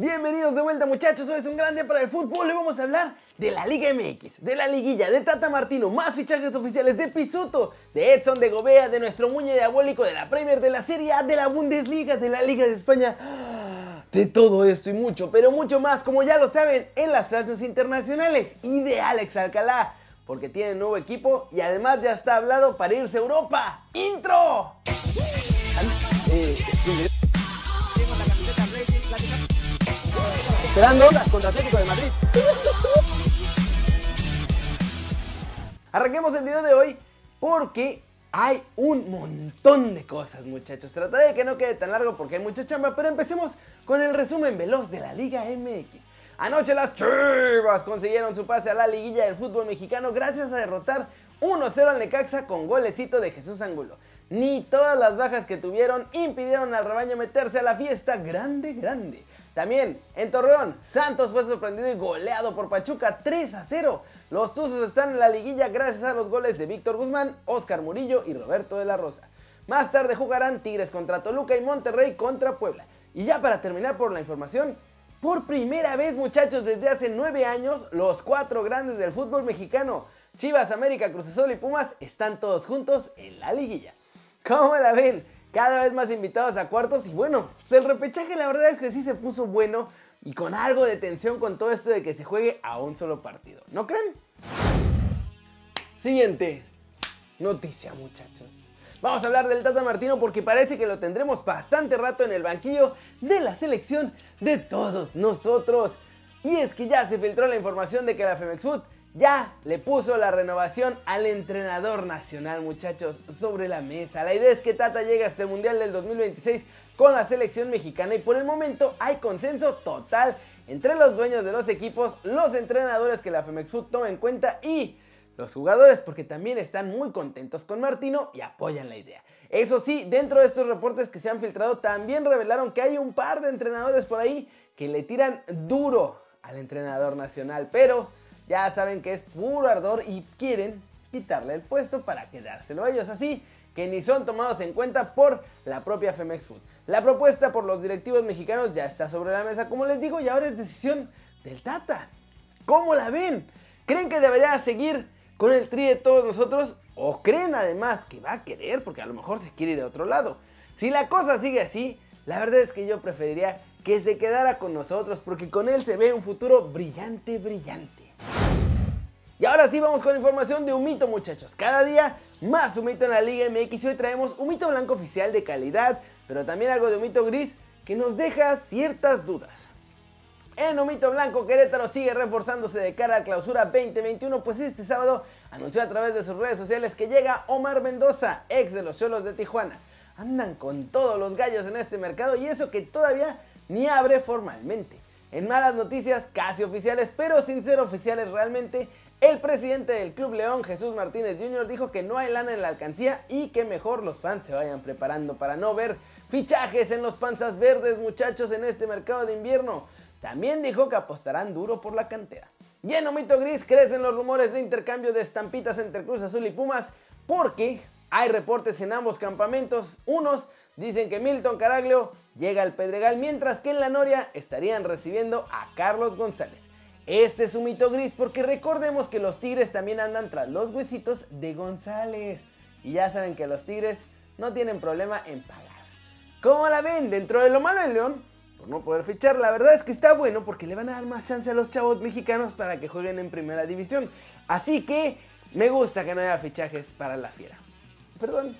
Bienvenidos de vuelta muchachos, hoy es un gran día para el fútbol y vamos a hablar de la Liga MX, de la liguilla, de Tata Martino, más fichajes oficiales de Pizzuto, de Edson de Gobea, de nuestro muñe diabólico, de la Premier, de la Serie A, de la Bundesliga, de la Liga de España, de todo esto y mucho, pero mucho más, como ya lo saben, en las plazas internacionales y de Alex Alcalá, porque tiene nuevo equipo y además ya está hablado para irse a Europa. ¡Intro! Eh, Esperando ondas contra Atlético de Madrid. Arranquemos el video de hoy porque hay un montón de cosas, muchachos. Trataré de que no quede tan largo porque hay mucha chamba, pero empecemos con el resumen veloz de la Liga MX. Anoche las Chivas consiguieron su pase a la liguilla del fútbol mexicano gracias a derrotar 1-0 al Necaxa con golecito de Jesús Angulo. Ni todas las bajas que tuvieron impidieron al rebaño meterse a la fiesta grande, grande. También en Torreón, Santos fue sorprendido y goleado por Pachuca 3 a 0. Los Tuzos están en la liguilla gracias a los goles de Víctor Guzmán, Oscar Murillo y Roberto de la Rosa. Más tarde jugarán Tigres contra Toluca y Monterrey contra Puebla. Y ya para terminar por la información, por primera vez muchachos desde hace 9 años, los cuatro grandes del fútbol mexicano, Chivas, América, Cruz Azul y Pumas, están todos juntos en la liguilla. ¿Cómo la ven? Cada vez más invitados a cuartos y bueno, pues el repechaje la verdad es que sí se puso bueno y con algo de tensión con todo esto de que se juegue a un solo partido, ¿no creen? Siguiente noticia muchachos. Vamos a hablar del Tata Martino porque parece que lo tendremos bastante rato en el banquillo de la selección de todos nosotros. Y es que ya se filtró la información de que la Femex Food ya le puso la renovación al entrenador nacional, muchachos, sobre la mesa. La idea es que Tata llegue a este Mundial del 2026 con la selección mexicana y por el momento hay consenso total entre los dueños de los equipos, los entrenadores que la Femex Food toma en cuenta y los jugadores porque también están muy contentos con Martino y apoyan la idea. Eso sí, dentro de estos reportes que se han filtrado también revelaron que hay un par de entrenadores por ahí que le tiran duro al entrenador nacional, pero ya saben que es puro ardor y quieren quitarle el puesto para quedárselo a ellos. Así que ni son tomados en cuenta por la propia Femex Food. La propuesta por los directivos mexicanos ya está sobre la mesa, como les digo, y ahora es decisión del Tata. ¿Cómo la ven? ¿Creen que debería seguir con el tri de todos nosotros? ¿O creen además que va a querer? Porque a lo mejor se quiere ir a otro lado. Si la cosa sigue así, la verdad es que yo preferiría que se quedara con nosotros, porque con él se ve un futuro brillante, brillante. Ahora sí vamos con información de Humito muchachos. Cada día más Humito en la Liga MX y hoy traemos Humito blanco oficial de calidad, pero también algo de Humito gris que nos deja ciertas dudas. En Humito Blanco, Querétaro sigue reforzándose de cara a clausura 2021, pues este sábado anunció a través de sus redes sociales que llega Omar Mendoza, ex de los Cholos de Tijuana. Andan con todos los gallos en este mercado y eso que todavía ni abre formalmente. En malas noticias casi oficiales, pero sin ser oficiales realmente, el presidente del Club León, Jesús Martínez Jr., dijo que no hay lana en la alcancía y que mejor los fans se vayan preparando para no ver fichajes en los panzas verdes, muchachos, en este mercado de invierno. También dijo que apostarán duro por la cantera. Y en Omito Gris crecen los rumores de intercambio de estampitas entre Cruz Azul y Pumas porque hay reportes en ambos campamentos. Unos dicen que Milton Caraglio llega al Pedregal, mientras que en la Noria estarían recibiendo a Carlos González. Este es un mito gris porque recordemos que los tigres también andan tras los huesitos de González. Y ya saben que los tigres no tienen problema en pagar. ¿Cómo la ven? Dentro de lo malo en León, por no poder fichar, la verdad es que está bueno porque le van a dar más chance a los chavos mexicanos para que jueguen en primera división. Así que me gusta que no haya fichajes para la fiera. Perdón.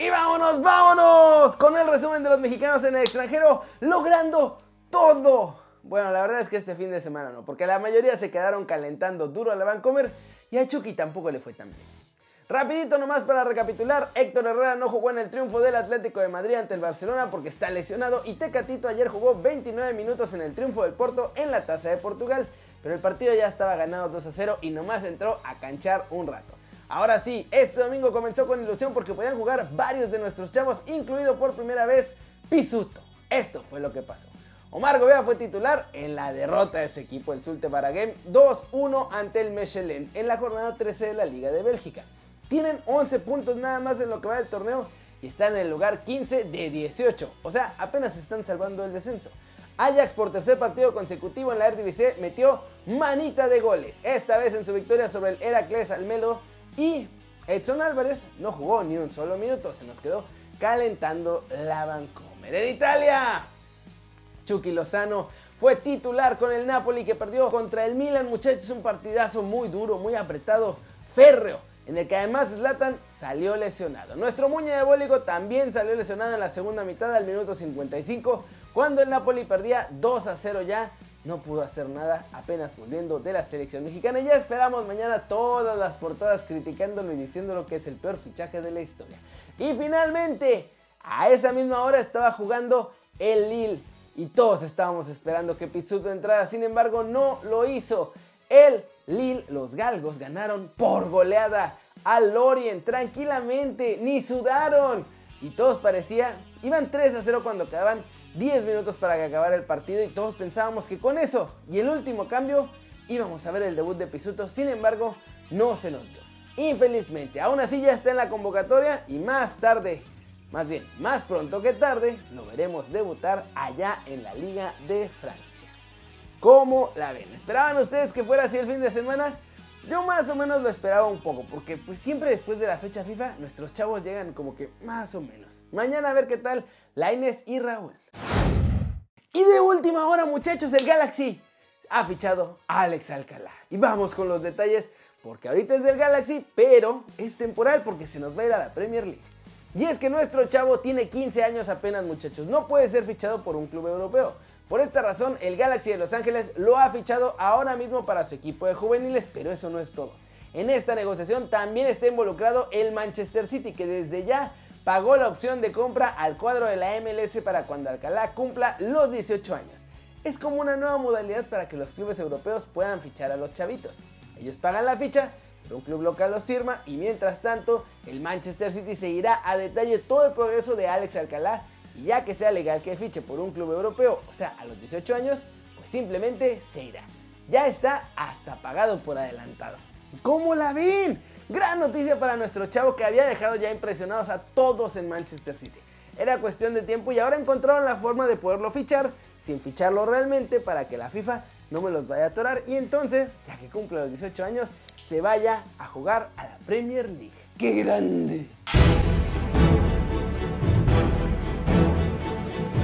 Y vámonos, vámonos con el resumen de los mexicanos en el extranjero, logrando todo bueno, la verdad es que este fin de semana no, porque la mayoría se quedaron calentando duro a la Vancomer y a Chucky tampoco le fue tan bien. Rapidito nomás para recapitular, Héctor Herrera no jugó en el triunfo del Atlético de Madrid ante el Barcelona porque está lesionado y Tecatito ayer jugó 29 minutos en el triunfo del Porto en la Taza de Portugal, pero el partido ya estaba ganado 2 a 0 y nomás entró a canchar un rato. Ahora sí, este domingo comenzó con ilusión porque podían jugar varios de nuestros chavos, incluido por primera vez Pisuto. Esto fue lo que pasó. Omar Gobea fue titular en la derrota de su equipo, el Sulte Baragem, 2-1 ante el Mechelen en la jornada 13 de la Liga de Bélgica. Tienen 11 puntos nada más en lo que va del torneo y están en el lugar 15 de 18, o sea, apenas están salvando el descenso. Ajax por tercer partido consecutivo en la Eredivisie metió manita de goles, esta vez en su victoria sobre el Heracles Almelo y Edson Álvarez no jugó ni un solo minuto, se nos quedó calentando la Vancomer. En Italia, Chucky Lozano fue titular con el Napoli que perdió contra el Milan, muchachos, un partidazo muy duro, muy apretado, férreo, en el que además Zlatan salió lesionado. Nuestro muñe diabólico también salió lesionado en la segunda mitad al minuto 55, cuando el Napoli perdía 2 a 0 ya. No pudo hacer nada apenas volviendo de la selección mexicana. Ya esperamos mañana todas las portadas criticándolo y diciéndolo que es el peor fichaje de la historia. Y finalmente, a esa misma hora estaba jugando el Lille y todos estábamos esperando que Pizzuto entrara, sin embargo no lo hizo. El Lille, los galgos ganaron por goleada al Lorient tranquilamente, ni sudaron. Y todos parecía, iban 3 a 0 cuando quedaban 10 minutos para que acabara el partido y todos pensábamos que con eso y el último cambio íbamos a ver el debut de Pizzuto, sin embargo no se nos dio. Infelizmente, aún así ya está en la convocatoria y más tarde más bien, más pronto que tarde, lo veremos debutar allá en la Liga de Francia. ¿Cómo la ven? ¿Esperaban ustedes que fuera así el fin de semana? Yo más o menos lo esperaba un poco, porque pues siempre después de la fecha FIFA nuestros chavos llegan como que más o menos. Mañana a ver qué tal Laines y Raúl. Y de última hora muchachos, el Galaxy ha fichado a Alex Alcalá. Y vamos con los detalles, porque ahorita es del Galaxy, pero es temporal porque se nos va a ir a la Premier League. Y es que nuestro chavo tiene 15 años apenas muchachos, no puede ser fichado por un club europeo. Por esta razón, el Galaxy de Los Ángeles lo ha fichado ahora mismo para su equipo de juveniles, pero eso no es todo. En esta negociación también está involucrado el Manchester City, que desde ya pagó la opción de compra al cuadro de la MLS para cuando Alcalá cumpla los 18 años. Es como una nueva modalidad para que los clubes europeos puedan fichar a los chavitos. Ellos pagan la ficha un club local los firma y mientras tanto el Manchester City seguirá a detalle todo el progreso de Alex Alcalá y ya que sea legal que fiche por un club europeo, o sea, a los 18 años, pues simplemente se irá. Ya está hasta pagado por adelantado. ¿Cómo la ven? Gran noticia para nuestro chavo que había dejado ya impresionados a todos en Manchester City. Era cuestión de tiempo y ahora encontraron la forma de poderlo fichar sin ficharlo realmente para que la FIFA no me los vaya a atorar y entonces, ya que cumple los 18 años, se vaya a jugar a la Premier League. ¡Qué grande!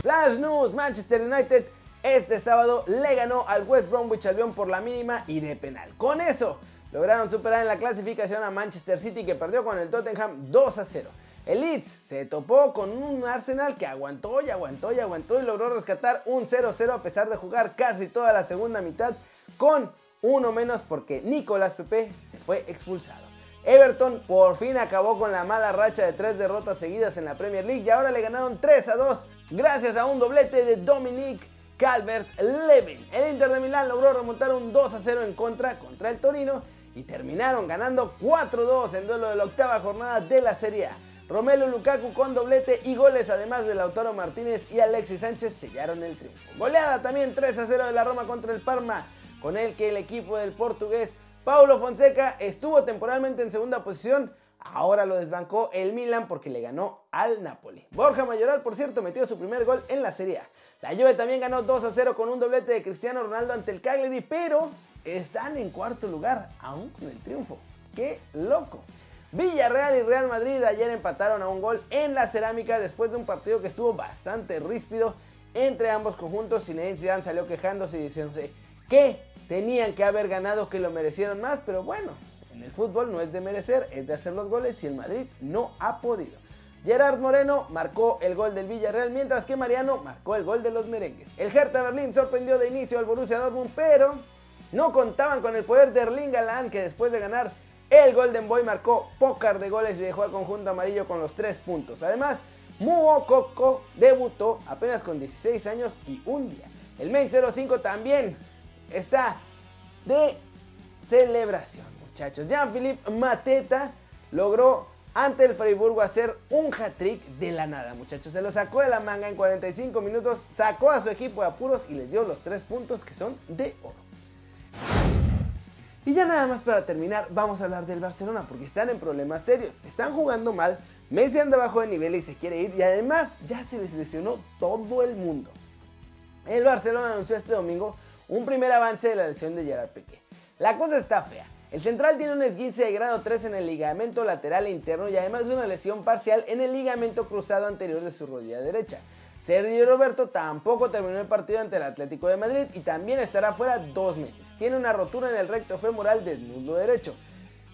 Flash News, Manchester United este sábado le ganó al West Bromwich Albion por la mínima y de penal. Con eso lograron superar en la clasificación a Manchester City que perdió con el Tottenham 2 a 0. El Leeds se topó con un Arsenal que aguantó y aguantó y aguantó y logró rescatar un 0-0 a pesar de jugar casi toda la segunda mitad con uno menos porque Nicolás Pepe se fue expulsado. Everton por fin acabó con la mala racha de tres derrotas seguidas en la Premier League y ahora le ganaron 3 a 2 gracias a un doblete de Dominic Calvert-Levin. El Inter de Milán logró remontar un 2 a 0 en contra contra el Torino y terminaron ganando 4-2 en duelo de la octava jornada de la Serie A. Romelu Lukaku con doblete y goles además de Lautaro Martínez y Alexis Sánchez sellaron el triunfo. Goleada también 3 a 0 de la Roma contra el Parma, con el que el equipo del portugués Paulo Fonseca estuvo temporalmente en segunda posición. Ahora lo desbancó el Milan porque le ganó al Napoli. Borja Mayoral, por cierto, metió su primer gol en la Serie. La Juve también ganó 2 a 0 con un doblete de Cristiano Ronaldo ante el Cagliari, pero están en cuarto lugar, aún con el triunfo. ¡Qué loco! Villarreal y Real Madrid ayer empataron a un gol en la cerámica después de un partido que estuvo bastante ríspido entre ambos conjuntos. Zinedine Zidane salió quejándose y diciéndose que tenían que haber ganado, que lo merecieron más, pero bueno, en el fútbol no es de merecer, es de hacer los goles y el Madrid no ha podido. Gerard Moreno marcó el gol del Villarreal, mientras que Mariano marcó el gol de los merengues. El Hertha Berlín sorprendió de inicio al Borussia Dortmund, pero no contaban con el poder de Erling Galán, que después de ganar el Golden Boy marcó pócar de goles y dejó al conjunto amarillo con los 3 puntos. Además, Muo debutó apenas con 16 años y un día. El Main 05 también está de celebración, muchachos. Jean-Philippe Mateta logró ante el Freiburgo hacer un hat-trick de la nada, muchachos. Se lo sacó de la manga en 45 minutos, sacó a su equipo de apuros y les dio los 3 puntos que son de oro. Y ya nada más para terminar, vamos a hablar del Barcelona porque están en problemas serios. Están jugando mal, Messi anda bajo de nivel y se quiere ir y además ya se les lesionó todo el mundo. El Barcelona anunció este domingo un primer avance de la lesión de Gerard Piqué. La cosa está fea. El central tiene un esguince de grado 3 en el ligamento lateral interno y además una lesión parcial en el ligamento cruzado anterior de su rodilla derecha. Sergio Roberto tampoco terminó el partido ante el Atlético de Madrid y también estará fuera dos meses. Tiene una rotura en el recto femoral del muslo derecho.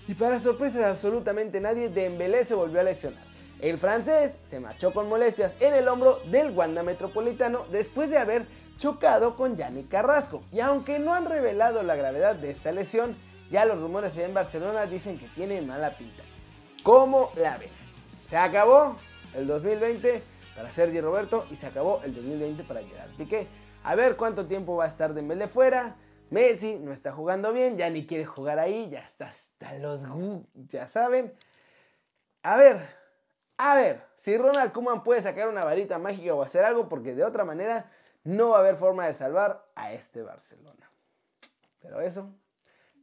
Y para sorpresa de absolutamente nadie, Dembélé se volvió a lesionar. El francés se marchó con molestias en el hombro del Wanda Metropolitano después de haber chocado con Yannick Carrasco. Y aunque no han revelado la gravedad de esta lesión, ya los rumores en Barcelona dicen que tiene mala pinta. ¿Cómo la ven? Se acabó el 2020 para Sergio Roberto y se acabó el 2020 para Gerard Piqué. A ver cuánto tiempo va a estar Dembélé fuera. Messi no está jugando bien, ya ni quiere jugar ahí, ya está hasta los ya saben. A ver, a ver, si Ronald Koeman puede sacar una varita mágica o hacer algo, porque de otra manera no va a haber forma de salvar a este Barcelona. Pero eso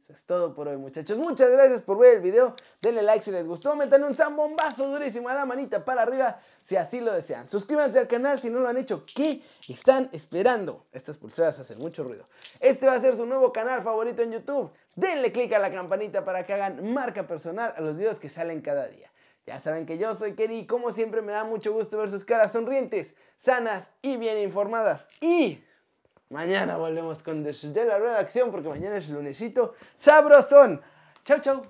es todo por hoy, muchachos. Muchas gracias por ver el video. Denle like si les gustó. Metan un zambombazo durísimo a la manita para arriba si así lo desean. Suscríbanse al canal si no lo han hecho. ¿Qué están esperando? Estas pulseras hacen mucho ruido. Este va a ser su nuevo canal favorito en YouTube. Denle click a la campanita para que hagan marca personal a los videos que salen cada día. Ya saben que yo soy Kerry y como siempre me da mucho gusto ver sus caras sonrientes, sanas y bien informadas. Y Mañana volvemos con de la redacción porque mañana es lunesito sabrosón. Chau, chau.